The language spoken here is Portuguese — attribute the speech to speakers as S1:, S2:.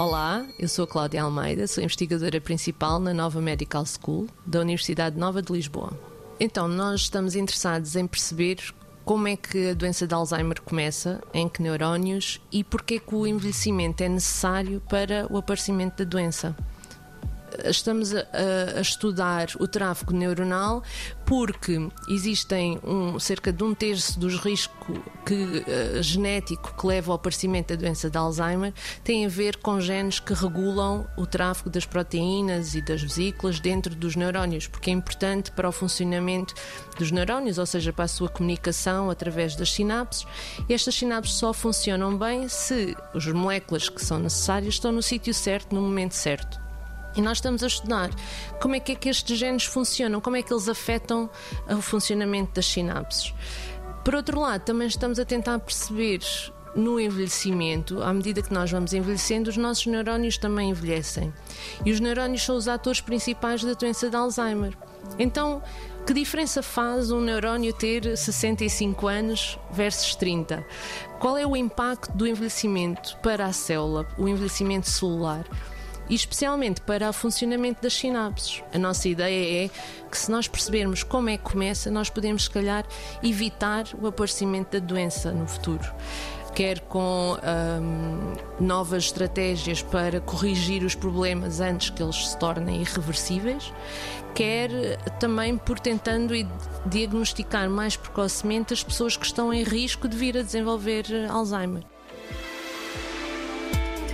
S1: Olá, eu sou a Cláudia Almeida, sou investigadora principal na Nova Medical School da Universidade Nova de Lisboa. Então, nós estamos interessados em perceber como é que a doença de Alzheimer começa, em que neurónios e porque é que o envelhecimento é necessário para o aparecimento da doença estamos a, a, estudar o tráfego neuronal porque existem um, cerca de um terço dos riscos uh, genético que leva ao aparecimento da doença de Alzheimer tem a ver com genes que regulam o tráfego das proteínas e das vesículas dentro dos neurónios, porque é importante para o funcionamento dos neurónios, ou seja, para a sua comunicação através das sinapses. E estas sinapses só funcionam bem se as moléculas que são necessárias estão no sítio certo, no momento certo. E nós estamos a estudar como é que, é que estes genes funcionam, como é que eles afetam o funcionamento das sinapses. Por outro lado, também estamos a tentar perceber no envelhecimento, à medida que nós vamos envelhecendo, os nossos neurónios também envelhecem. E os neurónios são os atores principais da doença de Alzheimer. Então, que diferença faz um neurónio ter 65 anos versus 30? Qual é o impacto do envelhecimento para a célula, o envelhecimento celular? E especialmente para o funcionamento das sinapses. A nossa ideia é que se nós percebermos como é que começa, nós podemos, se calhar, evitar o aparecimento da doença no futuro quer com hum, novas estratégias para corrigir os problemas antes que eles se tornem irreversíveis, quer também por tentando diagnosticar mais precocemente as pessoas que estão em risco de vir a desenvolver Alzheimer.